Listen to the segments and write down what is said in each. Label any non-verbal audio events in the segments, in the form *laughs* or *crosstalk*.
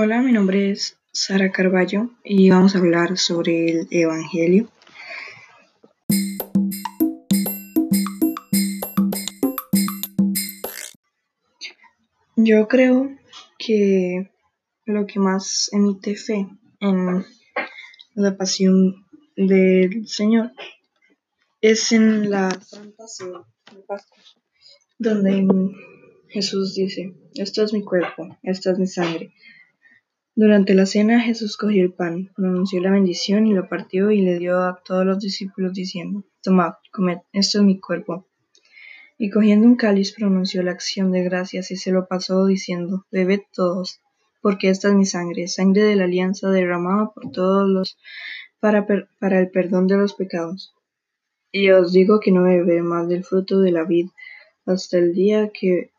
Hola, mi nombre es Sara Carballo y vamos a hablar sobre el Evangelio. Yo creo que lo que más emite fe en la pasión del Señor es en la Santa Pascua, donde Jesús dice, esto es mi cuerpo, esta es mi sangre. Durante la cena Jesús cogió el pan, pronunció la bendición y lo partió y le dio a todos los discípulos diciendo, Tomad, comed, esto es mi cuerpo. Y cogiendo un cáliz pronunció la acción de gracias y se lo pasó diciendo, Bebed todos, porque esta es mi sangre, sangre de la alianza derramada por todos los para, para el perdón de los pecados. Y os digo que no beberé más del fruto de la vid hasta el día que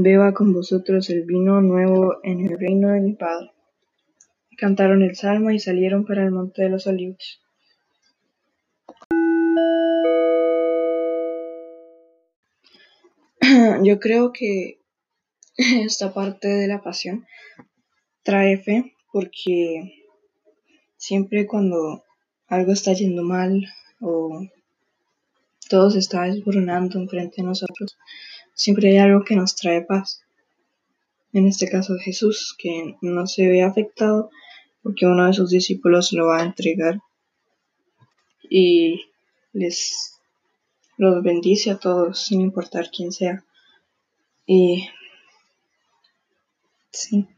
beba con vosotros el vino nuevo en el reino de mi Padre. Cantaron el salmo y salieron para el monte de los olivos. *clears throat* Yo creo que *laughs* esta parte de la pasión trae fe porque siempre cuando algo está yendo mal o todo se está desboronando enfrente de nosotros, siempre hay algo que nos trae paz. En este caso Jesús, que no se ve afectado porque uno de sus discípulos lo va a entregar y les los bendice a todos sin importar quién sea. Y sí.